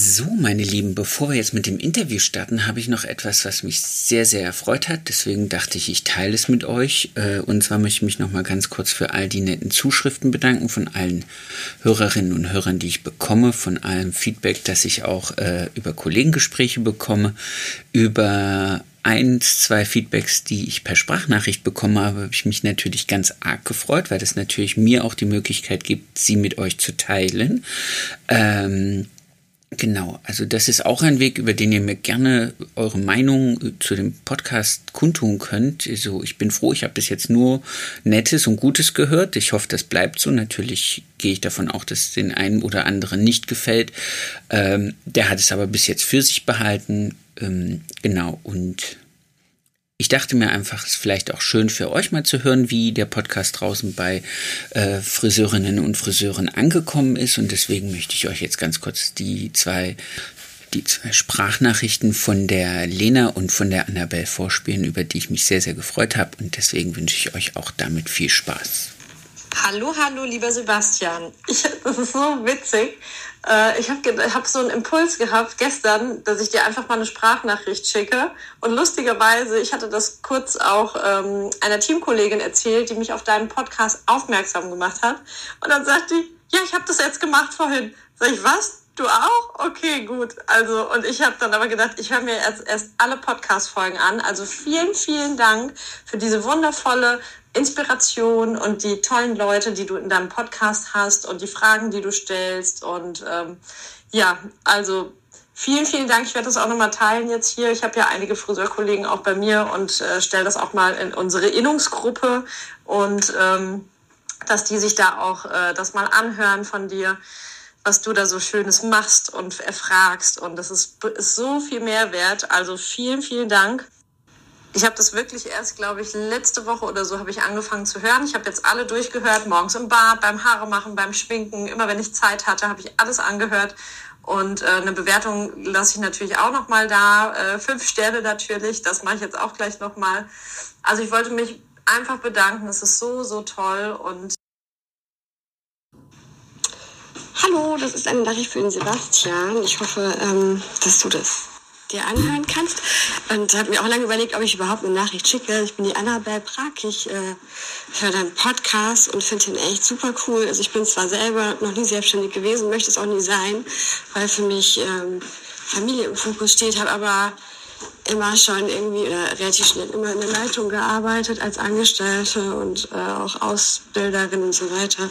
So, meine Lieben, bevor wir jetzt mit dem Interview starten, habe ich noch etwas, was mich sehr, sehr erfreut hat. Deswegen dachte ich, ich teile es mit euch. Äh, und zwar möchte ich mich noch mal ganz kurz für all die netten Zuschriften bedanken von allen Hörerinnen und Hörern, die ich bekomme, von allem Feedback, das ich auch äh, über Kollegengespräche bekomme, über eins, zwei Feedbacks, die ich per Sprachnachricht bekommen habe, habe ich mich natürlich ganz arg gefreut, weil das natürlich mir auch die Möglichkeit gibt, sie mit euch zu teilen. Ähm, Genau, also das ist auch ein Weg, über den ihr mir gerne eure Meinung zu dem Podcast kundtun könnt. Also ich bin froh, ich habe bis jetzt nur Nettes und Gutes gehört. Ich hoffe, das bleibt so. Natürlich gehe ich davon auch, dass den einen oder anderen nicht gefällt. Ähm, der hat es aber bis jetzt für sich behalten. Ähm, genau, und ich dachte mir einfach, es ist vielleicht auch schön für euch mal zu hören, wie der Podcast draußen bei äh, Friseurinnen und Friseuren angekommen ist. Und deswegen möchte ich euch jetzt ganz kurz die zwei, die zwei Sprachnachrichten von der Lena und von der Annabelle vorspielen, über die ich mich sehr, sehr gefreut habe. Und deswegen wünsche ich euch auch damit viel Spaß. Hallo, hallo, lieber Sebastian. Ich, das ist so witzig. Äh, ich habe hab so einen Impuls gehabt gestern, dass ich dir einfach mal eine Sprachnachricht schicke. Und lustigerweise, ich hatte das kurz auch ähm, einer Teamkollegin erzählt, die mich auf deinen Podcast aufmerksam gemacht hat. Und dann sagt die, ja, ich habe das jetzt gemacht vorhin. Sag ich, was? Du auch? Okay, gut. Also, und ich habe dann aber gedacht, ich höre mir erst, erst alle Podcast-Folgen an. Also vielen, vielen Dank für diese wundervolle Inspiration und die tollen Leute, die du in deinem Podcast hast und die Fragen, die du stellst. Und ähm, ja, also vielen, vielen Dank. Ich werde das auch nochmal teilen jetzt hier. Ich habe ja einige Friseurkollegen auch bei mir und äh, stelle das auch mal in unsere Innungsgruppe und ähm, dass die sich da auch äh, das mal anhören von dir was du da so Schönes machst und erfragst. Und das ist, ist so viel Mehrwert. Also vielen, vielen Dank. Ich habe das wirklich erst, glaube ich, letzte Woche oder so habe ich angefangen zu hören. Ich habe jetzt alle durchgehört, morgens im Bad, beim Haare machen, beim Schminken. Immer wenn ich Zeit hatte, habe ich alles angehört. Und äh, eine Bewertung lasse ich natürlich auch noch mal da. Äh, fünf Sterne natürlich, das mache ich jetzt auch gleich noch mal. Also ich wollte mich einfach bedanken. Es ist so, so toll. Und Hallo, das ist eine Nachricht für den Sebastian. Ich hoffe, ähm, dass du das dir anhören kannst. Und habe mir auch lange überlegt, ob ich überhaupt eine Nachricht schicke. Ich bin die Annabelle Prag. Ich äh, höre deinen Podcast und finde ihn echt super cool. Also ich bin zwar selber noch nie selbstständig gewesen, möchte es auch nie sein, weil für mich ähm, Familie im Fokus steht, habe aber immer schon irgendwie oder relativ schnell immer in der Leitung gearbeitet als Angestellte und äh, auch Ausbilderin und so weiter.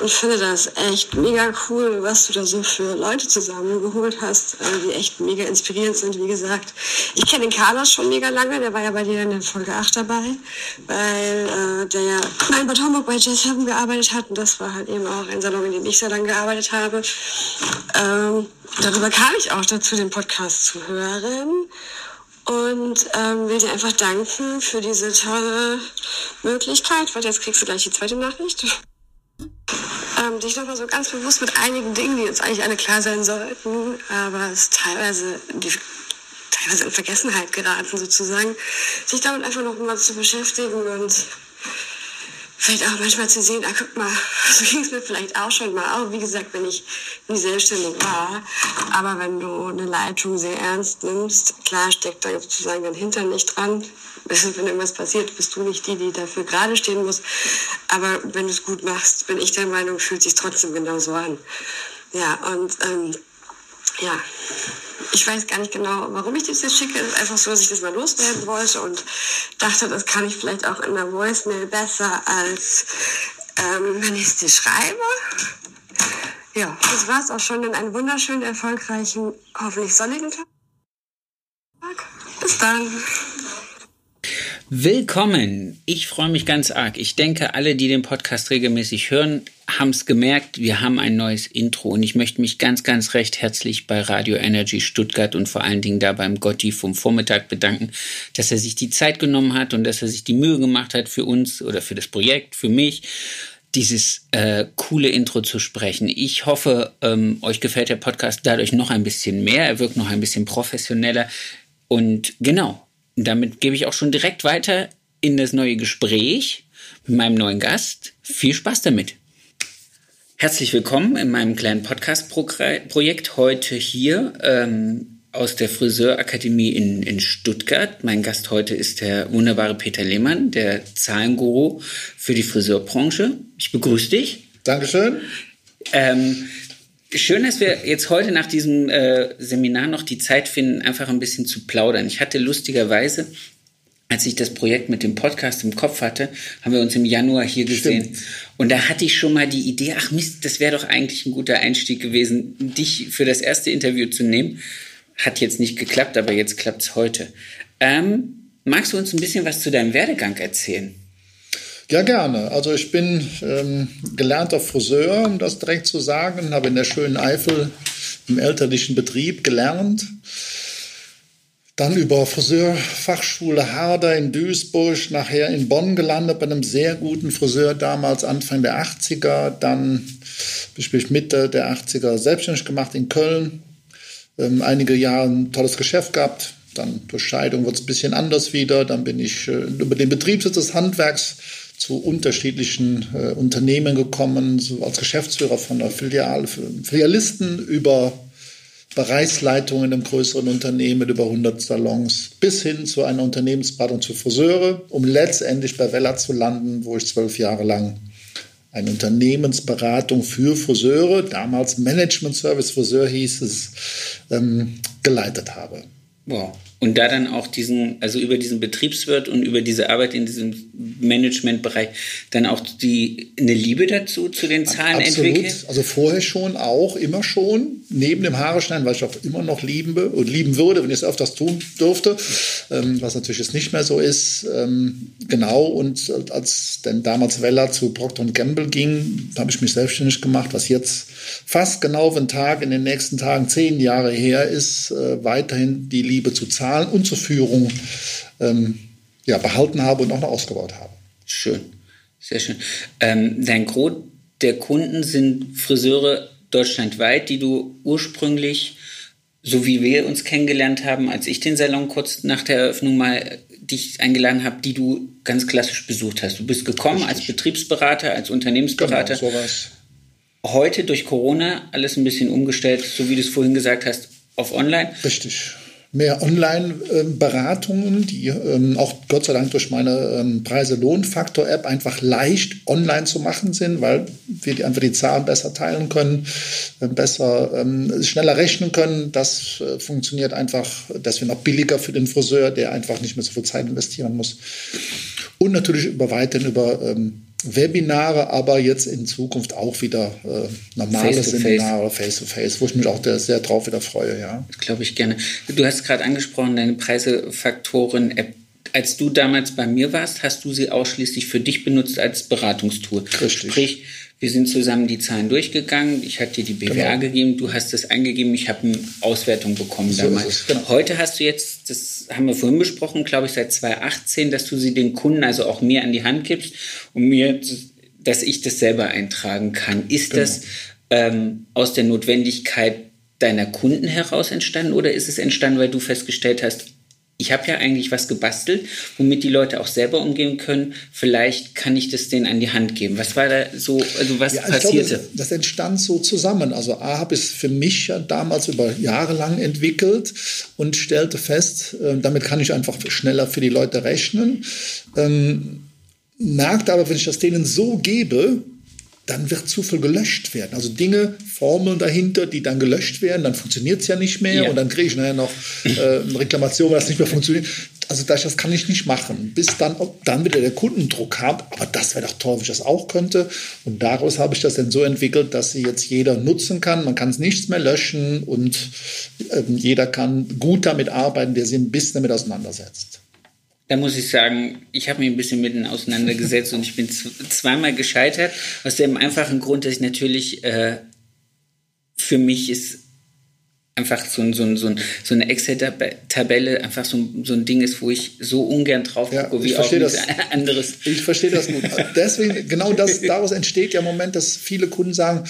Und finde das echt mega cool, was du da so für Leute zusammengeholt hast, äh, die echt mega inspirierend sind. Wie gesagt, ich kenne den Carlos schon mega lange, der war ja bei dir in der Folge 8 dabei, weil äh, der ja in Bad Homburg bei Jazz Heaven gearbeitet hat und das war halt eben auch ein Salon, in dem ich sehr lange gearbeitet habe. Ähm, darüber kam ich auch dazu, den Podcast zu hören und ähm, will dir einfach danken für diese tolle Möglichkeit. Warte, jetzt kriegst du gleich die zweite Nachricht. Ähm, dich nochmal so ganz bewusst mit einigen Dingen, die uns eigentlich alle klar sein sollten, aber es teilweise, die, teilweise in Vergessenheit geraten sozusagen, sich damit einfach noch mal zu beschäftigen und vielleicht auch manchmal zu sehen, ah, guck mal, so ging es mir vielleicht auch schon mal, auch wie gesagt, wenn ich nie selbstständig war. Aber wenn du eine Leitung sehr ernst nimmst, klar steckt da sozusagen dein Hintern nicht dran. Wenn irgendwas passiert, bist du nicht die, die dafür gerade stehen muss. Aber wenn du es gut machst, bin ich der Meinung, fühlt sich trotzdem genauso an. Ja, und ähm, ja, ich weiß gar nicht genau, warum ich das jetzt schicke. Es ist einfach so, dass ich das mal loswerden wollte und dachte, das kann ich vielleicht auch in der Voicemail besser, als ähm, wenn ich es dir schreibe. Ja, das war es auch schon in einem wunderschönen, erfolgreichen, hoffentlich sonnigen Tag. Bis dann. Willkommen. Ich freue mich ganz arg. Ich denke, alle, die den Podcast regelmäßig hören, haben es gemerkt. Wir haben ein neues Intro und ich möchte mich ganz, ganz recht herzlich bei Radio Energy Stuttgart und vor allen Dingen da beim Gotti vom Vormittag bedanken, dass er sich die Zeit genommen hat und dass er sich die Mühe gemacht hat für uns oder für das Projekt, für mich dieses äh, coole Intro zu sprechen. Ich hoffe, ähm, euch gefällt der Podcast dadurch noch ein bisschen mehr. Er wirkt noch ein bisschen professioneller. Und genau, damit gebe ich auch schon direkt weiter in das neue Gespräch mit meinem neuen Gast. Viel Spaß damit. Herzlich willkommen in meinem kleinen Podcast-Projekt heute hier ähm, aus der Friseurakademie in, in Stuttgart. Mein Gast heute ist der wunderbare Peter Lehmann, der Zahlenguru für die Friseurbranche. Ich begrüße dich. Dankeschön. Ähm, Schön, dass wir jetzt heute nach diesem äh, Seminar noch die Zeit finden, einfach ein bisschen zu plaudern. Ich hatte lustigerweise, als ich das Projekt mit dem Podcast im Kopf hatte, haben wir uns im Januar hier gesehen. Stimmt. Und da hatte ich schon mal die Idee, ach Mist, das wäre doch eigentlich ein guter Einstieg gewesen, dich für das erste Interview zu nehmen. Hat jetzt nicht geklappt, aber jetzt klappt's heute. Ähm, magst du uns ein bisschen was zu deinem Werdegang erzählen? Ja, gerne. Also ich bin ähm, gelernter Friseur, um das direkt zu sagen, habe in der schönen Eifel im elterlichen Betrieb gelernt. Dann über Friseurfachschule Harder in Duisburg, nachher in Bonn gelandet bei einem sehr guten Friseur damals Anfang der 80er. Dann bin Mitte der 80er selbstständig gemacht in Köln. Ähm, einige Jahre ein tolles Geschäft gehabt. Dann durch Scheidung wird es ein bisschen anders wieder. Dann bin ich äh, über den Betriebssitz des Handwerks zu unterschiedlichen äh, Unternehmen gekommen, so als Geschäftsführer von der Filiale, Filialisten über Bereichsleitungen einem größeren Unternehmen mit über 100 Salons bis hin zu einer Unternehmensberatung zu Friseure, um letztendlich bei Vella zu landen, wo ich zwölf Jahre lang eine Unternehmensberatung für Friseure, damals Management Service Friseur hieß es, ähm, geleitet habe. Wow. Und da dann auch diesen, also über diesen Betriebswirt und über diese Arbeit in diesem Managementbereich dann auch die, eine Liebe dazu, zu den Zahlen Absolut. entwickelt? Also vorher schon, auch, immer schon. Neben dem Haare schneiden, weil ich auch immer noch lieben und lieben würde, wenn ich es öfters tun dürfte, ähm, was natürlich jetzt nicht mehr so ist. Ähm, genau, und als dann damals Weller zu Procter Gamble ging, habe ich mich selbstständig gemacht, was jetzt fast genau den Tag in den nächsten Tagen zehn Jahre her ist, äh, weiterhin die Liebe zu Zahlen und zur Führung ähm, ja, behalten habe und auch noch ausgebaut habe. Schön, sehr schön. Ähm, dein Gros der Kunden sind Friseure deutschlandweit, die du ursprünglich, so wie wir uns kennengelernt haben, als ich den Salon kurz nach der Eröffnung mal dich eingeladen habe, die du ganz klassisch besucht hast. Du bist gekommen Richtig. als Betriebsberater, als Unternehmensberater. Genau, sowas heute durch Corona alles ein bisschen umgestellt, so wie du es vorhin gesagt hast, auf Online. Richtig. Mehr Online-Beratungen, die ähm, auch Gott sei Dank durch meine ähm, Preise-Lohn-Faktor-App einfach leicht online zu machen sind, weil wir einfach die Zahlen besser teilen können, äh, besser, ähm, schneller rechnen können. Das äh, funktioniert einfach deswegen auch billiger für den Friseur, der einfach nicht mehr so viel Zeit investieren muss. Und natürlich über weiterhin über Webinare, aber jetzt in Zukunft auch wieder äh, normale face Seminare, face-to-face, wo ich mich auch sehr drauf wieder freue, ja. Glaube ich gerne. Du hast gerade angesprochen, deine Preisefaktoren-App. Als du damals bei mir warst, hast du sie ausschließlich für dich benutzt als Beratungstool. Richtig. Sprich, wir sind zusammen die Zahlen durchgegangen. Ich hatte dir die BWA genau. gegeben, du hast es eingegeben, ich habe eine Auswertung bekommen so damals. Genau. Heute hast du jetzt, das haben wir vorhin besprochen, glaube ich, seit 2018, dass du sie den Kunden, also auch mir an die Hand gibst und mir, dass ich das selber eintragen kann. Ist genau. das ähm, aus der Notwendigkeit deiner Kunden heraus entstanden oder ist es entstanden, weil du festgestellt hast, ich habe ja eigentlich was gebastelt, womit die Leute auch selber umgehen können. Vielleicht kann ich das denen an die Hand geben. Was war da so, also was ja, passierte? Glaube, das, entstand so zusammen. Also A habe ich es für mich ja damals über Jahre lang entwickelt und stellte fest, äh, damit kann ich einfach schneller für die Leute rechnen. Ähm, merkte aber, wenn ich das denen so gebe, dann wird zu viel gelöscht werden. Also Dinge, Formeln dahinter, die dann gelöscht werden, dann funktioniert es ja nicht mehr ja. und dann kriege ich nachher noch äh, eine Reklamation, weil das nicht mehr funktioniert. Also das, das kann ich nicht machen, bis dann, dann wieder der Kundendruck hat. Aber das wäre doch toll, wenn ich das auch könnte. Und daraus habe ich das dann so entwickelt, dass sie jetzt jeder nutzen kann. Man kann es nichts mehr löschen und äh, jeder kann gut damit arbeiten, der sich ein bisschen damit auseinandersetzt. Da muss ich sagen, ich habe mich ein bisschen mit ihnen auseinandergesetzt und ich bin zweimal gescheitert. Aus dem einfachen Grund, dass ich natürlich äh, für mich ist einfach so, ein, so, ein, so, ein, so eine Excel-Tabelle einfach so, so ein Ding ist, wo ich so ungern drauf gucke, ja, wie auch das, anderes. Ich verstehe das gut. Deswegen, genau das, daraus entsteht ja im Moment, dass viele Kunden sagen,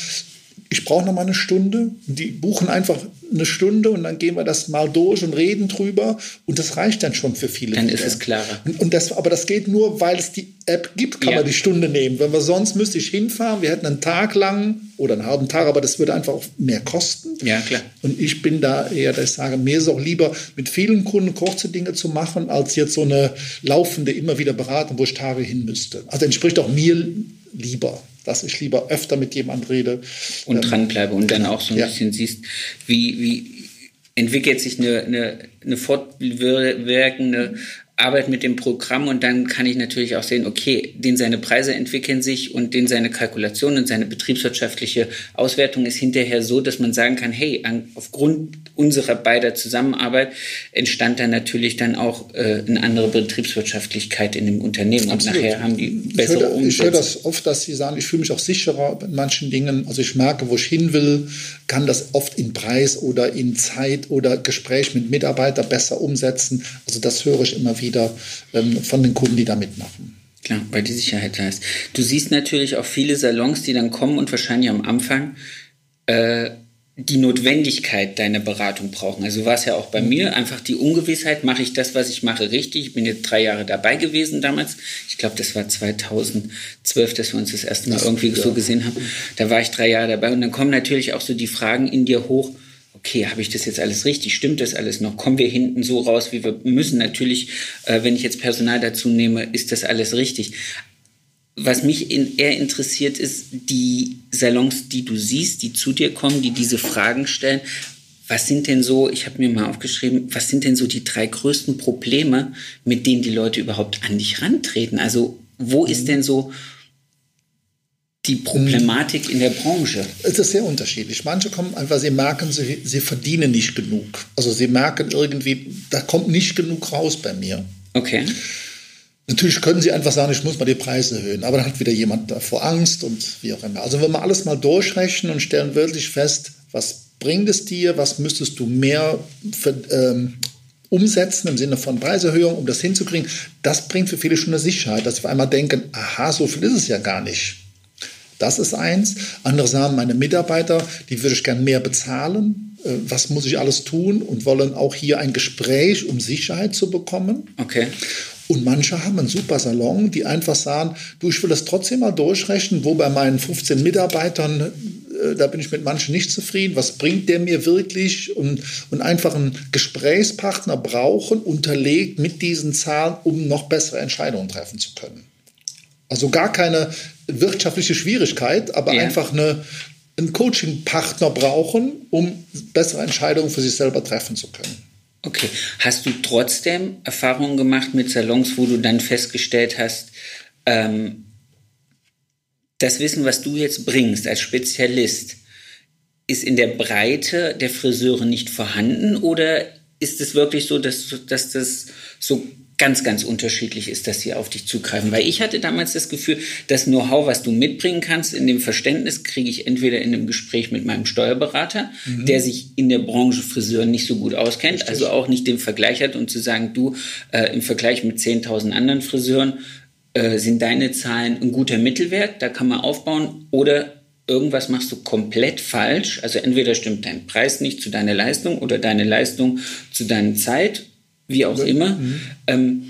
ich brauche noch mal eine Stunde. Die buchen einfach eine Stunde und dann gehen wir das mal durch und reden drüber. Und das reicht dann schon für viele. Dann ist es klarer. Und, und, das, aber das geht nur, weil es die App gibt, kann ja. man die Stunde nehmen. Wenn wir sonst müsste ich hinfahren, wir hätten einen Tag lang oder einen halben Tag, aber das würde einfach auch mehr kosten. Ja, klar. Und ich bin da eher, dass ich sage, mir ist auch lieber mit vielen Kunden kurze Dinge zu machen, als jetzt so eine laufende, immer wieder Beratung, wo ich Tage hin müsste. Also entspricht auch mir lieber dass ich lieber öfter mit jemand rede. Und ähm, dranbleibe und dann auch so ein ja. bisschen siehst, wie, wie entwickelt sich eine, eine, eine fortwirkende Arbeit mit dem Programm und dann kann ich natürlich auch sehen, okay, den seine Preise entwickeln sich und den seine Kalkulation und seine betriebswirtschaftliche Auswertung ist hinterher so, dass man sagen kann, hey, an, aufgrund unserer beider Zusammenarbeit entstand dann natürlich dann auch äh, eine andere Betriebswirtschaftlichkeit in dem Unternehmen Absolut. und nachher haben die bessere Umsätze. Ich höre das oft, dass sie sagen, ich fühle mich auch sicherer in manchen Dingen, also ich merke, wo ich hin will, kann das oft in Preis oder in Zeit oder Gespräch mit Mitarbeitern besser umsetzen. Also das höre ich immer wieder wieder ähm, von den Kunden, die da mitmachen. Klar, weil die Sicherheit da ist. Du siehst natürlich auch viele Salons, die dann kommen und wahrscheinlich am Anfang äh, die Notwendigkeit deiner Beratung brauchen. Also war es ja auch bei mir einfach die Ungewissheit, mache ich das, was ich mache, richtig? Ich bin jetzt drei Jahre dabei gewesen damals. Ich glaube, das war 2012, dass wir uns das erste Mal das irgendwie ja. so gesehen haben. Da war ich drei Jahre dabei und dann kommen natürlich auch so die Fragen in dir hoch, okay, habe ich das jetzt alles richtig? Stimmt das alles noch? Kommen wir hinten so raus, wie wir müssen? Natürlich, äh, wenn ich jetzt Personal dazu nehme, ist das alles richtig. Was mich in, eher interessiert, ist die Salons, die du siehst, die zu dir kommen, die diese Fragen stellen. Was sind denn so, ich habe mir mal aufgeschrieben, was sind denn so die drei größten Probleme, mit denen die Leute überhaupt an dich rantreten? Also wo ist denn so die Problematik in der Branche? Es ist sehr unterschiedlich. Manche kommen einfach, sie merken, sie, sie verdienen nicht genug. Also sie merken irgendwie, da kommt nicht genug raus bei mir. Okay. Natürlich können sie einfach sagen, ich muss mal die Preise erhöhen, aber dann hat wieder jemand davor Angst und wie auch immer. Also wenn wir alles mal durchrechnen und stellen wirklich fest, was bringt es dir, was müsstest du mehr für, ähm, umsetzen im Sinne von Preiserhöhung, um das hinzukriegen, das bringt für viele schon eine Sicherheit, dass sie auf einmal denken, aha, so viel ist es ja gar nicht. Das ist eins. Andere sagen, meine Mitarbeiter, die würde ich gern mehr bezahlen. Äh, was muss ich alles tun? Und wollen auch hier ein Gespräch, um Sicherheit zu bekommen. Okay. Und manche haben einen super Salon, die einfach sagen, du, ich will das trotzdem mal durchrechnen, wo bei meinen 15 Mitarbeitern, äh, da bin ich mit manchen nicht zufrieden, was bringt der mir wirklich? Und, und einfach einen Gesprächspartner brauchen, unterlegt mit diesen Zahlen, um noch bessere Entscheidungen treffen zu können. Also gar keine wirtschaftliche Schwierigkeit, aber ja. einfach eine, einen Coaching-Partner brauchen, um bessere Entscheidungen für sich selber treffen zu können. Okay. Hast du trotzdem Erfahrungen gemacht mit Salons, wo du dann festgestellt hast, ähm, das Wissen, was du jetzt bringst als Spezialist, ist in der Breite der Friseure nicht vorhanden oder ist es wirklich so, dass, dass das so ganz, ganz unterschiedlich ist, dass sie auf dich zugreifen. Weil ich hatte damals das Gefühl, das Know-how, was du mitbringen kannst, in dem Verständnis kriege ich entweder in einem Gespräch mit meinem Steuerberater, mhm. der sich in der Branche Friseur nicht so gut auskennt, Richtig. also auch nicht den Vergleich hat und zu sagen, du, äh, im Vergleich mit 10.000 anderen Friseuren äh, sind deine Zahlen ein guter Mittelwert, da kann man aufbauen oder irgendwas machst du komplett falsch. Also entweder stimmt dein Preis nicht zu deiner Leistung oder deine Leistung zu deiner Zeit wie auch immer. Mhm. Ähm,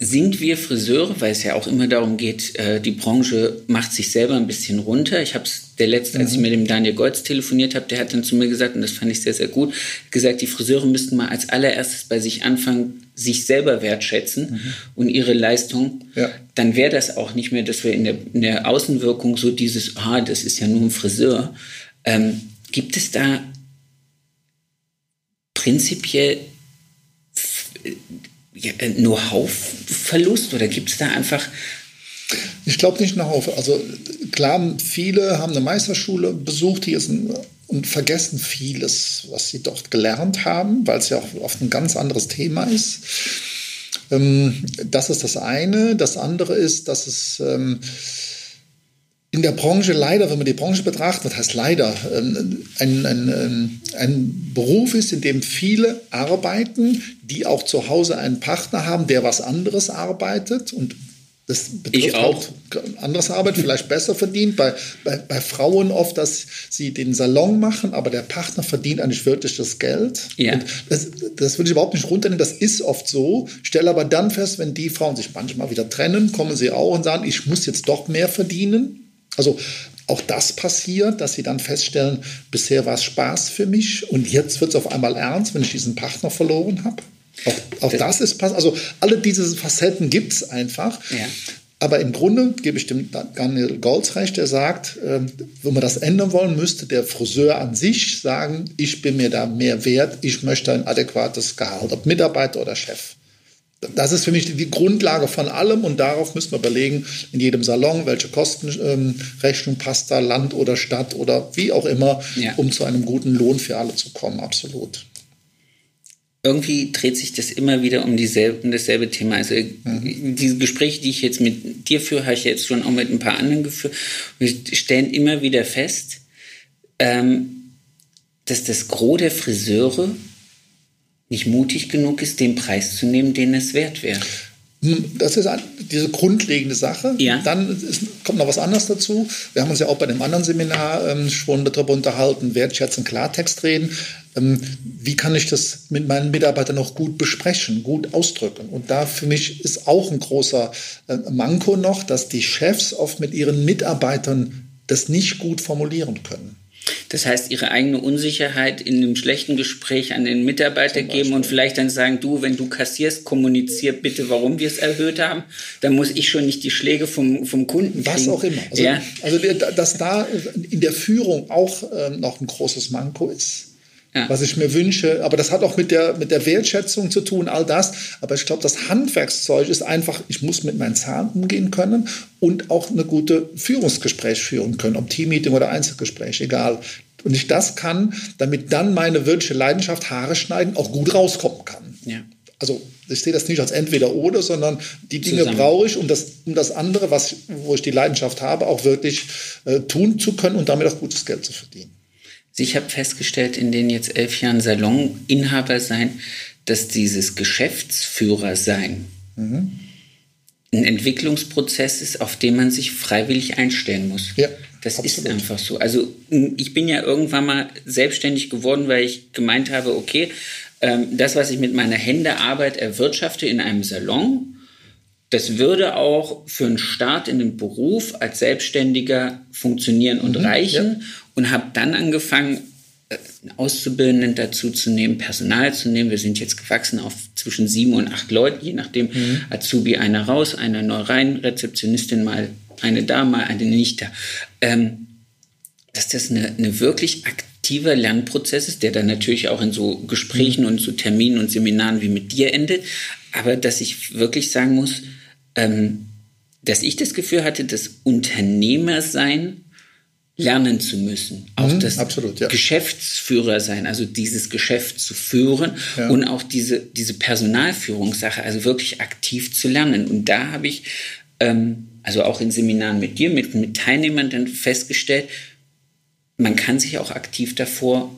sind wir Friseure, weil es ja auch immer darum geht, äh, die Branche macht sich selber ein bisschen runter. Ich habe es der letzte, als ich mhm. mit dem Daniel Goltz telefoniert habe, der hat dann zu mir gesagt, und das fand ich sehr, sehr gut, gesagt, die Friseure müssten mal als allererstes bei sich anfangen, sich selber wertschätzen mhm. und ihre Leistung. Ja. Dann wäre das auch nicht mehr, dass wir in der, in der Außenwirkung so dieses, ah, das ist ja nur ein Friseur. Ähm, gibt es da prinzipiell Know-how-Verlust oder gibt es da einfach ich glaube nicht Know-how. Also klar, viele haben eine Meisterschule besucht die ist und vergessen vieles, was sie dort gelernt haben, weil es ja auch oft ein ganz anderes Thema ist. Ähm, das ist das eine. Das andere ist, dass es ähm, in der Branche leider, wenn man die Branche betrachtet, das heißt leider, ähm, ein, ein, ähm, ein, Beruf ist, in dem viele arbeiten, die auch zu Hause einen Partner haben, der was anderes arbeitet und das betrifft ich auch. anderes Arbeit, vielleicht besser verdient. Bei, bei, bei, Frauen oft, dass sie den Salon machen, aber der Partner verdient eigentlich wirklich das Geld. Ja. das, das will ich überhaupt nicht runternehmen. Das ist oft so. Stelle aber dann fest, wenn die Frauen sich manchmal wieder trennen, kommen sie auch und sagen, ich muss jetzt doch mehr verdienen. Also auch das passiert, dass sie dann feststellen, bisher war es Spaß für mich und jetzt wird es auf einmal ernst, wenn ich diesen Partner verloren habe. Auch, auch das, ist passiert. Also alle diese Facetten gibt es einfach. Ja. Aber im Grunde gebe ich dem Daniel Golds recht, der sagt, äh, wenn wir das ändern wollen, müsste der Friseur an sich sagen, ich bin mir da mehr wert, ich möchte ein adäquates Gehalt, ob Mitarbeiter oder Chef. Das ist für mich die Grundlage von allem und darauf müssen wir überlegen, in jedem Salon, welche Kostenrechnung ähm, passt da, Land oder Stadt oder wie auch immer, ja. um zu einem guten Lohn für alle zu kommen, absolut. Irgendwie dreht sich das immer wieder um, dieselbe, um dasselbe Thema. Also mhm. diese Gespräche, die ich jetzt mit dir führe, habe ich jetzt schon auch mit ein paar anderen geführt. Wir stellen immer wieder fest, ähm, dass das Gros der Friseure nicht mutig genug ist, den Preis zu nehmen, den es wert wäre. Das ist diese grundlegende Sache. Ja. Dann ist, kommt noch was anderes dazu. Wir haben uns ja auch bei dem anderen Seminar ähm, schon darüber unterhalten, wertschätzen, Klartext reden. Ähm, wie kann ich das mit meinen Mitarbeitern noch gut besprechen, gut ausdrücken? Und da für mich ist auch ein großer äh, Manko noch, dass die Chefs oft mit ihren Mitarbeitern das nicht gut formulieren können. Das heißt, ihre eigene Unsicherheit in einem schlechten Gespräch an den Mitarbeiter geben und vielleicht dann sagen, du, wenn du kassierst, kommunizier bitte, warum wir es erhöht haben. Dann muss ich schon nicht die Schläge vom, vom Kunden kriegen. Was auch immer. Also, ja. also dass da in der Führung auch äh, noch ein großes Manko ist. Ja. was ich mir wünsche. Aber das hat auch mit der, mit der Wertschätzung zu tun, all das. Aber ich glaube, das Handwerkszeug ist einfach, ich muss mit meinen Zahlen umgehen können und auch eine gute Führungsgespräch führen können, ob Teammeeting oder Einzelgespräch, egal. Und ich das kann, damit dann meine wirkliche Leidenschaft, Haare schneiden, auch gut rauskommen kann. Ja. Also ich sehe das nicht als entweder oder, sondern die Dinge brauche ich, um das, um das andere, was, wo ich die Leidenschaft habe, auch wirklich äh, tun zu können und damit auch gutes Geld zu verdienen. Ich habe festgestellt, in den jetzt elf Jahren Saloninhaber sein, dass dieses Geschäftsführer sein mhm. ein Entwicklungsprozess ist, auf den man sich freiwillig einstellen muss. Ja, das absolut. ist einfach so. Also ich bin ja irgendwann mal selbstständig geworden, weil ich gemeint habe, okay, ähm, das, was ich mit meiner Händearbeit erwirtschafte in einem Salon, das würde auch für einen Start in den Beruf als Selbstständiger funktionieren und mhm, reichen. Ja und habe dann angefangen, äh, Auszubildenden dazu zu nehmen, Personal zu nehmen. Wir sind jetzt gewachsen auf zwischen sieben und acht Leuten, je nachdem. Mhm. Azubi einer raus, einer neu rein, Rezeptionistin mal eine da, mal eine nicht da. Ähm, dass das eine, eine wirklich aktiver Lernprozess ist, der dann natürlich auch in so Gesprächen mhm. und so Terminen und Seminaren wie mit dir endet. Aber dass ich wirklich sagen muss, ähm, dass ich das Gefühl hatte, dass Unternehmersein lernen zu müssen. Auch mhm, das absolut, ja. Geschäftsführer sein, also dieses Geschäft zu führen ja. und auch diese, diese Personalführungssache, also wirklich aktiv zu lernen. Und da habe ich, ähm, also auch in Seminaren mit dir, mit, mit Teilnehmern dann festgestellt, man kann sich auch aktiv davor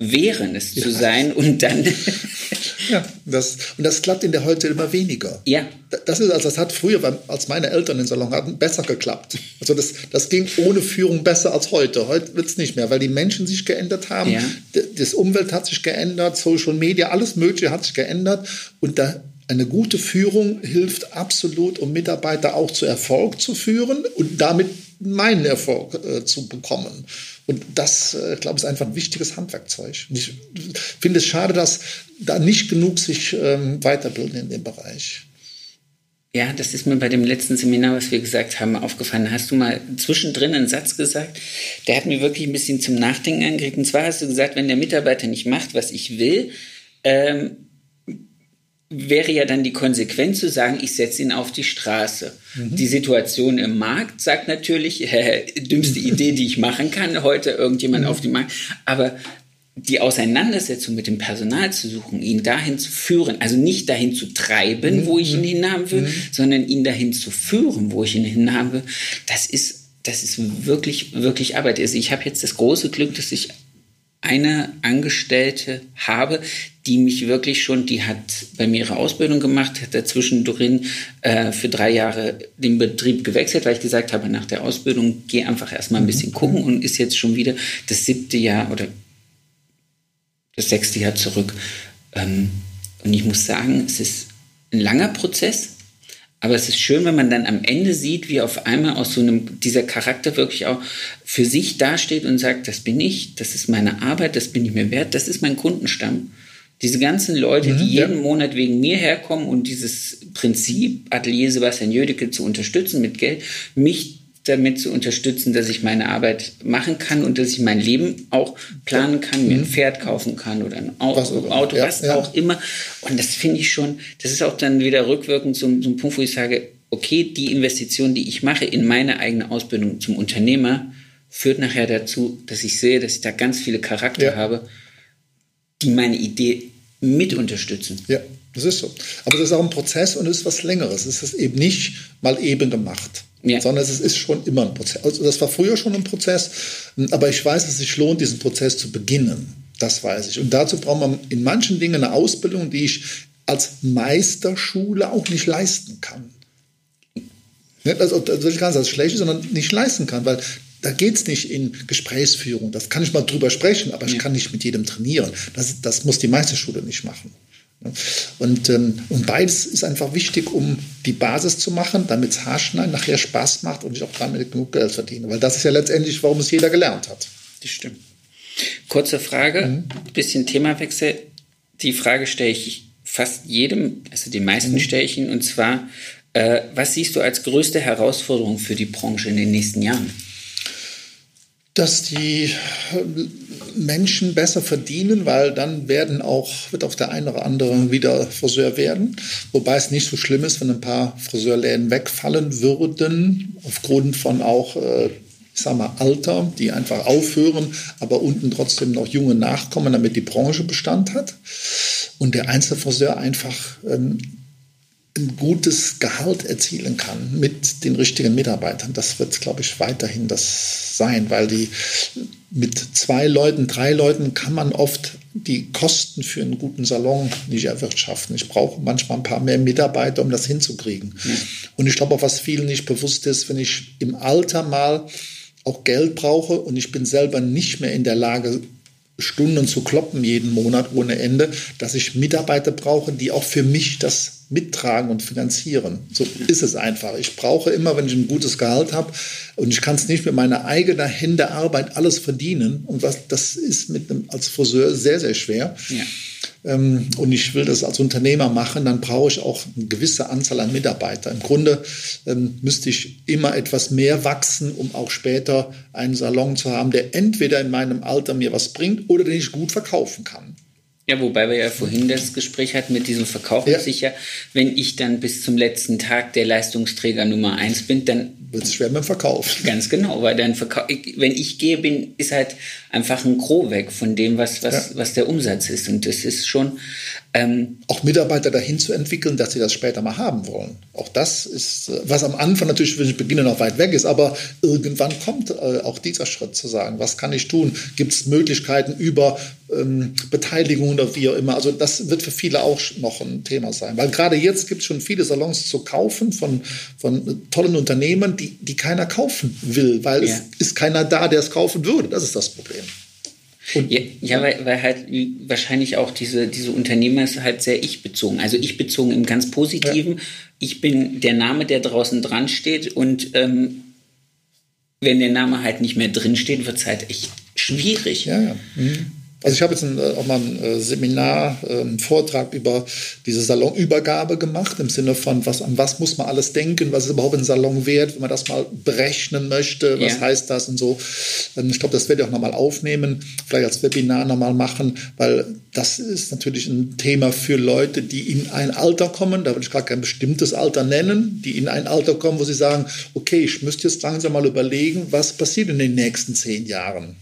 wehren, es ja. zu sein und dann. ja, das, und das klappt in der heute immer weniger. Ja. Das ist, also das hat früher, als meine Eltern den Salon hatten, besser geklappt. Also das, das ging ohne Führung besser als heute. Heute wird es nicht mehr, weil die Menschen sich geändert haben, ja. das Umwelt hat sich geändert, Social Media, alles Mögliche hat sich geändert und da eine gute Führung hilft absolut, um Mitarbeiter auch zu Erfolg zu führen und damit meinen Erfolg äh, zu bekommen. Und das, äh, glaube ich, ist einfach ein wichtiges Handwerkzeug. Und ich finde es schade, dass da nicht genug sich ähm, weiterbilden in dem Bereich. Ja, das ist mir bei dem letzten Seminar, was wir gesagt haben, aufgefallen. Hast du mal zwischendrin einen Satz gesagt, der hat mir wirklich ein bisschen zum Nachdenken angeregt. Und zwar hast du gesagt, wenn der Mitarbeiter nicht macht, was ich will, ähm, wäre ja dann die Konsequenz zu sagen, ich setze ihn auf die Straße. Mhm. Die Situation im Markt sagt natürlich, äh, dümmste Idee, die ich machen kann, heute irgendjemand mhm. auf den Markt. Aber die Auseinandersetzung mit dem Personal zu suchen, ihn dahin zu führen, also nicht dahin zu treiben, wo ich ihn hinhaben will, sondern ihn dahin zu führen, wo ich ihn hinhaben will, das ist, das ist wirklich, wirklich Arbeit. Also ich habe jetzt das große Glück, dass ich eine Angestellte habe, die mich wirklich schon, die hat bei mir ihre Ausbildung gemacht, hat dazwischen drin äh, für drei Jahre den Betrieb gewechselt, weil ich gesagt habe, nach der Ausbildung geh einfach erstmal ein bisschen gucken und ist jetzt schon wieder das siebte Jahr oder das sechste Jahr zurück. Ähm, und ich muss sagen, es ist ein langer Prozess, aber es ist schön, wenn man dann am Ende sieht, wie auf einmal aus so einem, dieser Charakter wirklich auch für sich dasteht und sagt, das bin ich, das ist meine Arbeit, das bin ich mir wert, das ist mein Kundenstamm. Diese ganzen Leute, mhm, die jeden ja. Monat wegen mir herkommen und dieses Prinzip, Atelier Sebastian Jödecke zu unterstützen mit Geld, mich damit zu unterstützen, dass ich meine Arbeit machen kann und dass ich mein Leben auch planen kann, mir ein mhm. Pferd kaufen kann oder ein Auto, was, Auto, ja, was ja. auch immer. Und das finde ich schon, das ist auch dann wieder rückwirkend so, so ein Punkt, wo ich sage, okay, die Investition, die ich mache in meine eigene Ausbildung zum Unternehmer, führt nachher dazu, dass ich sehe, dass ich da ganz viele Charakter ja. habe, die meine Idee mit unterstützen. Ja, das ist so. Aber das ist auch ein Prozess und es ist was Längeres. Es ist eben nicht mal eben gemacht. Ja. Sondern es ist schon immer ein Prozess. Also das war früher schon ein Prozess, aber ich weiß, dass es sich lohnt, diesen Prozess zu beginnen. Das weiß ich. Und dazu braucht man in manchen Dingen eine Ausbildung, die ich als Meisterschule auch nicht leisten kann. Also, das will ich gar nicht als schlecht, sondern nicht leisten kann, weil da geht es nicht in Gesprächsführung. Das kann ich mal drüber sprechen, aber ich kann nicht mit jedem trainieren. Das, das muss die Meisterschule nicht machen. Und, ähm, und beides ist einfach wichtig, um die Basis zu machen, damit es Haarschneiden nachher Spaß macht und ich auch damit genug Geld verdiene. Weil das ist ja letztendlich, warum es jeder gelernt hat. Das stimmt. Kurze Frage, mhm. bisschen Themawechsel. Die Frage stelle ich fast jedem, also den meisten mhm. stelle ich Ihnen, und zwar, äh, was siehst du als größte Herausforderung für die Branche in den nächsten Jahren? Dass die Menschen besser verdienen, weil dann werden auch, wird auch der eine oder andere wieder Friseur werden. Wobei es nicht so schlimm ist, wenn ein paar Friseurläden wegfallen würden, aufgrund von auch, äh, ich sag mal, Alter, die einfach aufhören, aber unten trotzdem noch junge nachkommen, damit die Branche Bestand hat. Und der Einzelfriseur einfach ähm, ein gutes Gehalt erzielen kann mit den richtigen Mitarbeitern. Das wird, glaube ich, weiterhin das sein, weil die mit zwei Leuten, drei Leuten kann man oft die Kosten für einen guten Salon nicht erwirtschaften. Ich brauche manchmal ein paar mehr Mitarbeiter, um das hinzukriegen. Mhm. Und ich glaube auch, was vielen nicht bewusst ist, wenn ich im Alter mal auch Geld brauche und ich bin selber nicht mehr in der Lage, Stunden zu kloppen jeden Monat ohne Ende, dass ich Mitarbeiter brauche, die auch für mich das mittragen und finanzieren. So ist es einfach. Ich brauche immer, wenn ich ein gutes Gehalt habe und ich kann es nicht mit meiner eigenen Hände Arbeit alles verdienen und was das ist mit einem als Friseur sehr sehr schwer. Ja. Ähm, und ich will das als Unternehmer machen, dann brauche ich auch eine gewisse Anzahl an Mitarbeitern. Im Grunde ähm, müsste ich immer etwas mehr wachsen, um auch später einen Salon zu haben, der entweder in meinem Alter mir was bringt oder den ich gut verkaufen kann. Ja, wobei wir ja vorhin das Gespräch hatten mit diesem Verkauf. Ja. Sicher, wenn ich dann bis zum letzten Tag der Leistungsträger Nummer eins bin, dann wird es schwer mit dem Verkauf. Ganz genau, weil dann Verkauf, wenn ich gehe, bin, ist halt einfach ein Gros weg von dem, was, was, ja. was der Umsatz ist. Und das ist schon. Ähm, auch Mitarbeiter dahin zu entwickeln, dass sie das später mal haben wollen. Auch das ist, äh, was am Anfang natürlich, wenn ich beginne, noch weit weg ist, aber irgendwann kommt äh, auch dieser Schritt zu sagen, was kann ich tun? Gibt es Möglichkeiten über ähm, Beteiligung oder wie auch immer? Also das wird für viele auch noch ein Thema sein, weil gerade jetzt gibt es schon viele Salons zu kaufen von, von tollen Unternehmen, die, die keiner kaufen will, weil ja. es ist keiner da, der es kaufen würde. Das ist das Problem. Und, ja, ja weil, weil halt wahrscheinlich auch diese, diese Unternehmer ist halt sehr ich-bezogen. Also ich-bezogen im ganz Positiven. Ja. Ich bin der Name, der draußen dran steht und ähm, wenn der Name halt nicht mehr drin steht, wird es halt echt schwierig. Ja, ja. Mhm. Also ich habe jetzt ein, äh, auch mal ein äh, Seminar, einen ähm, Vortrag über diese Salonübergabe gemacht, im Sinne von, was, an was muss man alles denken, was ist überhaupt ein Salon wert, wenn man das mal berechnen möchte, was ja. heißt das und so. Ähm, ich glaube, das werde ich auch nochmal aufnehmen, vielleicht als Webinar nochmal machen, weil das ist natürlich ein Thema für Leute, die in ein Alter kommen, da will ich gar kein bestimmtes Alter nennen, die in ein Alter kommen, wo sie sagen, okay, ich müsste jetzt langsam mal überlegen, was passiert in den nächsten zehn Jahren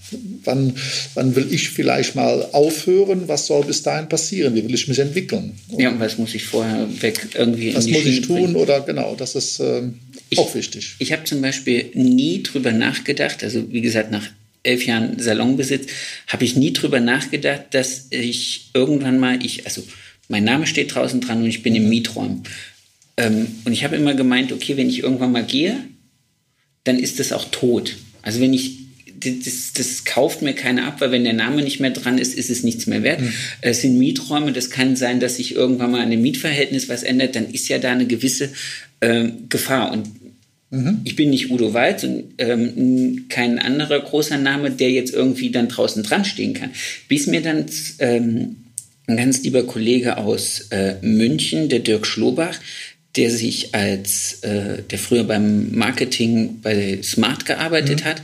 wann, wann will ich vielleicht mal aufhören, was soll bis dahin passieren, wie will ich mich entwickeln. Und ja, und was muss ich vorher weg irgendwie Was muss ich tun bringen? oder genau, das ist äh, ich, auch wichtig. Ich habe zum Beispiel nie drüber nachgedacht, also wie gesagt, nach elf Jahren Salonbesitz, habe ich nie drüber nachgedacht, dass ich irgendwann mal, ich, also mein Name steht draußen dran und ich bin im Mietraum. Ähm, und ich habe immer gemeint, okay, wenn ich irgendwann mal gehe, dann ist das auch tot. Also wenn ich das, das kauft mir keiner ab, weil wenn der Name nicht mehr dran ist, ist es nichts mehr wert. Mhm. Es sind Mieträume, das kann sein, dass sich irgendwann mal an dem Mietverhältnis was ändert, dann ist ja da eine gewisse äh, Gefahr. Und mhm. ich bin nicht Udo Walz und ähm, kein anderer großer Name, der jetzt irgendwie dann draußen dran stehen kann. Bis mir dann ähm, ein ganz lieber Kollege aus äh, München, der Dirk Schlobach, der sich als, äh, der früher beim Marketing bei Smart gearbeitet mhm. hat,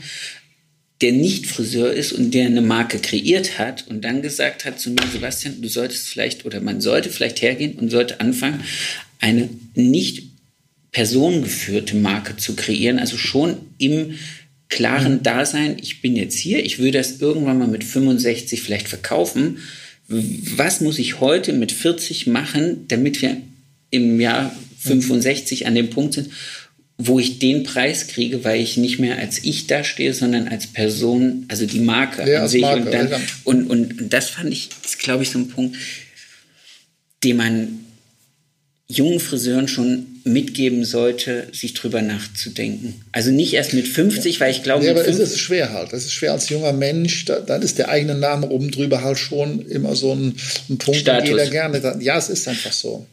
der nicht Friseur ist und der eine Marke kreiert hat und dann gesagt hat zu mir, Sebastian, du solltest vielleicht oder man sollte vielleicht hergehen und sollte anfangen, eine nicht personengeführte Marke zu kreieren, also schon im klaren mhm. Dasein, ich bin jetzt hier, ich will das irgendwann mal mit 65 vielleicht verkaufen. Was muss ich heute mit 40 machen, damit wir im Jahr 65 an dem Punkt sind, wo ich den Preis kriege, weil ich nicht mehr als ich dastehe, sondern als Person, also die Marke ja, an sich. Marke, und, dann, ja. und, und das fand ich, ist, glaube ich, so ein Punkt, den man jungen Friseuren schon mitgeben sollte, sich drüber nachzudenken. Also nicht erst mit 50, ja. weil ich glaube. Ja, aber es ist schwer halt. Es ist schwer als junger Mensch, da, dann ist der eigene Name oben drüber halt schon immer so ein, ein Punkt, Status. den jeder gerne. Ja, es ist einfach so.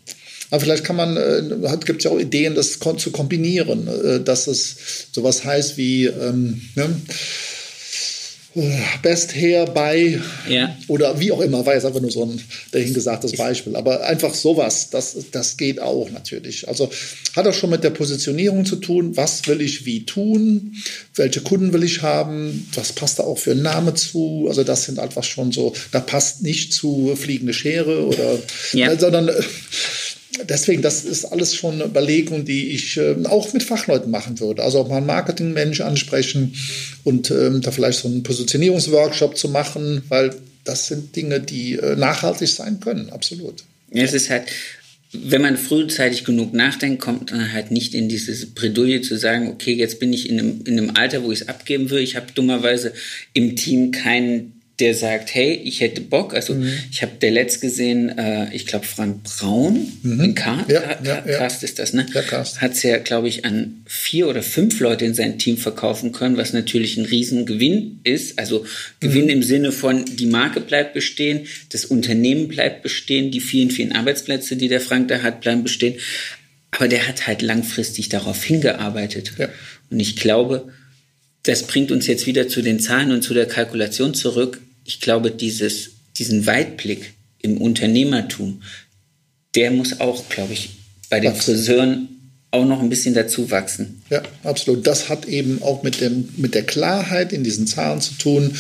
Aber vielleicht kann man, äh, gibt es ja auch Ideen, das zu kombinieren, äh, dass es sowas heißt wie ähm, ne, äh, Best Hair bei ja. oder wie auch immer, war jetzt einfach nur so ein dahingesagtes Beispiel. Aber einfach sowas, das, das geht auch natürlich. Also hat auch schon mit der Positionierung zu tun, was will ich wie tun, welche Kunden will ich haben, was passt da auch für ein Name zu. Also das sind einfach schon so, da passt nicht zu fliegende Schere oder, ja. sondern deswegen, das ist alles schon eine Überlegung, die ich äh, auch mit Fachleuten machen würde. Also auch mal einen Marketingmensch ansprechen und ähm, da vielleicht so einen Positionierungsworkshop zu machen, weil das sind Dinge, die äh, nachhaltig sein können, absolut. Ja, es ist halt, wenn man frühzeitig genug nachdenkt, kommt man halt nicht in dieses Bredouille zu sagen, okay, jetzt bin ich in einem, in einem Alter, wo ich es abgeben will. Ich habe dummerweise im Team keinen der sagt, hey, ich hätte Bock. Also mhm. ich habe der letzt gesehen, äh, ich glaube Frank Braun, mhm. in Cast, ja, ja, Cast ja. ist das, ne? Ja, Cast. Hat es ja, glaube ich, an vier oder fünf Leute in sein Team verkaufen können, was natürlich ein Riesengewinn ist. Also Gewinn mhm. im Sinne von, die Marke bleibt bestehen, das Unternehmen bleibt bestehen, die vielen, vielen Arbeitsplätze, die der Frank da hat, bleiben bestehen. Aber der hat halt langfristig darauf hingearbeitet. Ja. Und ich glaube, das bringt uns jetzt wieder zu den Zahlen und zu der Kalkulation zurück ich glaube, dieses, diesen Weitblick im Unternehmertum, der muss auch, glaube ich, bei den wachsen. Friseuren auch noch ein bisschen dazu wachsen. Ja, absolut. Das hat eben auch mit, dem, mit der Klarheit in diesen Zahlen zu tun.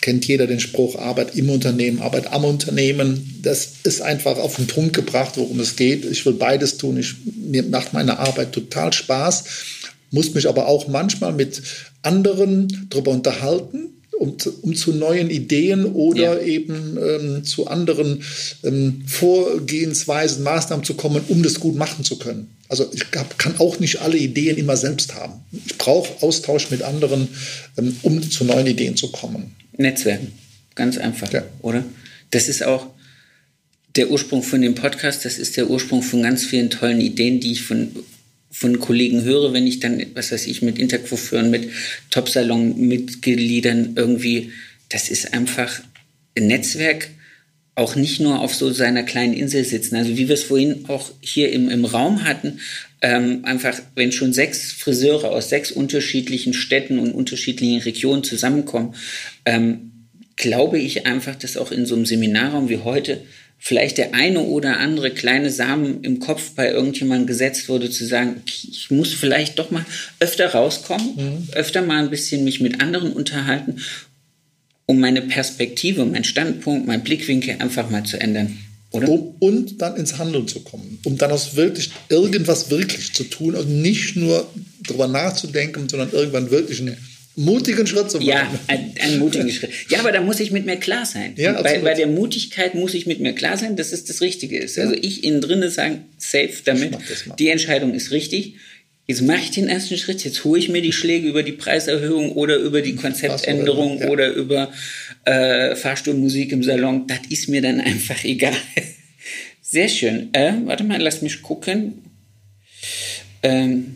Kennt jeder den Spruch, Arbeit im Unternehmen, Arbeit am Unternehmen. Das ist einfach auf den Punkt gebracht, worum es geht. Ich will beides tun. Ich, mir macht meine Arbeit total Spaß, muss mich aber auch manchmal mit anderen darüber unterhalten, um, um zu neuen Ideen oder ja. eben ähm, zu anderen ähm, Vorgehensweisen, Maßnahmen zu kommen, um das gut machen zu können. Also ich hab, kann auch nicht alle Ideen immer selbst haben. Ich brauche Austausch mit anderen, ähm, um zu neuen Ideen zu kommen. Netzwerken, ganz einfach, ja. oder? Das ist auch der Ursprung von dem Podcast, das ist der Ursprung von ganz vielen tollen Ideen, die ich von von Kollegen höre, wenn ich dann, was weiß ich, mit Intercoiffeuren, mit Top-Salon-Mitgliedern irgendwie, das ist einfach ein Netzwerk, auch nicht nur auf so seiner kleinen Insel sitzen. Also wie wir es vorhin auch hier im, im Raum hatten, ähm, einfach, wenn schon sechs Friseure aus sechs unterschiedlichen Städten und unterschiedlichen Regionen zusammenkommen, ähm, glaube ich einfach, dass auch in so einem Seminarraum wie heute vielleicht der eine oder andere kleine Samen im Kopf bei irgendjemandem gesetzt wurde, zu sagen, ich muss vielleicht doch mal öfter rauskommen, mhm. öfter mal ein bisschen mich mit anderen unterhalten, um meine Perspektive, mein Standpunkt, mein Blickwinkel einfach mal zu ändern. Oder? Um, und dann ins Handeln zu kommen, um dann aus wirklich irgendwas wirklich zu tun und nicht nur darüber nachzudenken, sondern irgendwann wirklich ein mutigen Schritt zu machen. Ja, einen, einen mutigen Schritt. Ja, aber da muss ich mit mir klar sein. Ja, bei, bei, der Mutigkeit muss ich mit mir klar sein, dass es das Richtige ist. Also ich innen drinne sagen, safe damit, die Entscheidung ist richtig. Jetzt mache ich den ersten Schritt, jetzt hole ich mir die Schläge über die Preiserhöhung oder über die Konzeptänderung ja. oder über äh, Fahrstuhlmusik im Salon. Das ist mir dann einfach egal. Sehr schön. Äh, warte mal, lass mich gucken. Ähm,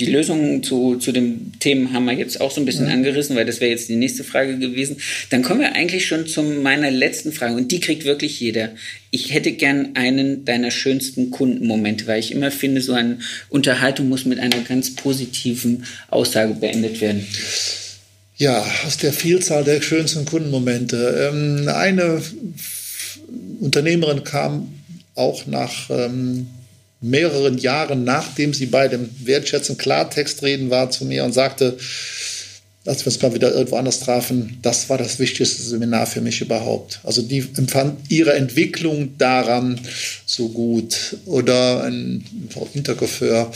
die Lösung zu, zu dem Themen haben wir jetzt auch so ein bisschen ja. angerissen, weil das wäre jetzt die nächste Frage gewesen. Dann kommen wir eigentlich schon zu meiner letzten Frage und die kriegt wirklich jeder. Ich hätte gern einen deiner schönsten Kundenmomente, weil ich immer finde, so eine Unterhaltung muss mit einer ganz positiven Aussage beendet werden. Ja, aus der Vielzahl der schönsten Kundenmomente. Ähm, eine Unternehmerin kam auch nach ähm, mehreren Jahren, nachdem sie bei dem wertschätzen Klartext reden war, zu mir und sagte, als wir uns mal wieder irgendwo anders trafen, das war das wichtigste Seminar für mich überhaupt. Also die empfand ihre Entwicklung daran so gut. Oder ein Intercoiffeur,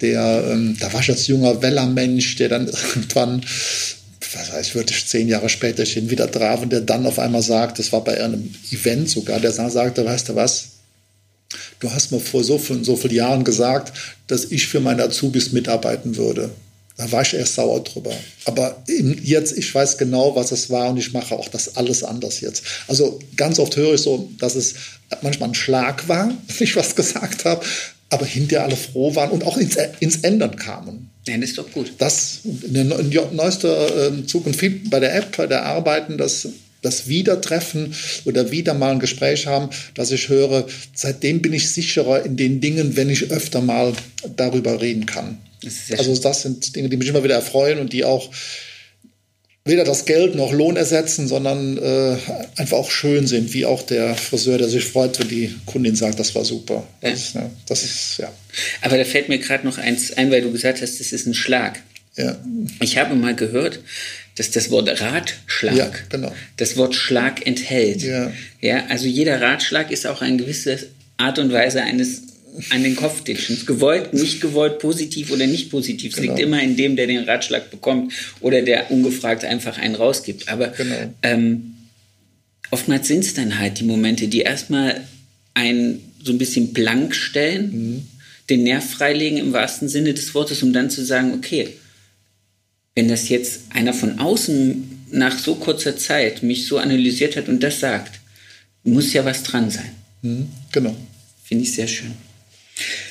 der, ähm, da war ich als junger Wellermensch, der dann irgendwann was heißt, wirklich zehn Jahre später ich ihn wieder traf und der dann auf einmal sagt, das war bei einem Event sogar, der sagte, weißt du was, du hast mir vor so vielen, so vielen Jahren gesagt, dass ich für meine Azubis mitarbeiten würde. Da war ich erst sauer drüber. Aber jetzt, ich weiß genau, was es war und ich mache auch das alles anders jetzt. Also ganz oft höre ich so, dass es manchmal ein Schlag war, wenn ich was gesagt habe, aber hinterher alle froh waren und auch ins, ins Ändern kamen. Ja, das ist doch gut. Das, in der neueste äh, Zukunft bei der App, bei der Arbeiten, das das Wiedertreffen oder wieder mal ein Gespräch haben, dass ich höre, seitdem bin ich sicherer in den Dingen, wenn ich öfter mal darüber reden kann. Das also das sind Dinge, die mich immer wieder erfreuen und die auch weder das Geld noch Lohn ersetzen, sondern äh, einfach auch schön sind, wie auch der Friseur, der sich freut, wenn die Kundin sagt, das war super. Ja. Das, ne, das ist, ja. Aber da fällt mir gerade noch eins ein, weil du gesagt hast, das ist ein Schlag. Ja. Ich habe mal gehört, dass das Wort Ratschlag ja, genau. das Wort Schlag enthält. Ja. ja, also jeder Ratschlag ist auch eine gewisse Art und Weise eines an den Kopf ditchens. Gewollt, nicht gewollt, positiv oder nicht positiv. Es genau. liegt immer in dem, der den Ratschlag bekommt oder der ungefragt einfach einen rausgibt. Aber genau. ähm, oftmals sind es dann halt die Momente, die erstmal einen so ein bisschen blank stellen, mhm. den Nerv freilegen im wahrsten Sinne des Wortes, um dann zu sagen, okay, wenn das jetzt einer von außen nach so kurzer Zeit mich so analysiert hat und das sagt, muss ja was dran sein. Mhm, genau. Finde ich sehr schön.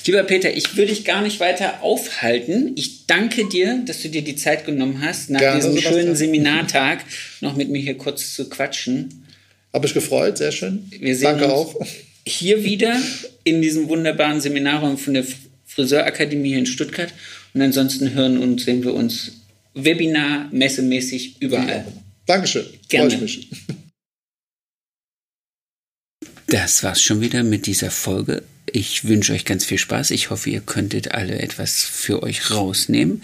Lieber Peter, ich will dich gar nicht weiter aufhalten. Ich danke dir, dass du dir die Zeit genommen hast, nach Gerne, diesem Sebastian. schönen Seminartag noch mit mir hier kurz zu quatschen. Habe ich gefreut, sehr schön. Wir sehen danke uns auch. hier wieder in diesem wunderbaren Seminarraum von der Friseurakademie hier in Stuttgart. Und ansonsten hören und sehen wir uns Webinar, messemäßig, überall. Ja. Dankeschön. Gerne. Freue ich mich. Das war's schon wieder mit dieser Folge. Ich wünsche euch ganz viel Spaß. Ich hoffe, ihr könntet alle etwas für euch rausnehmen.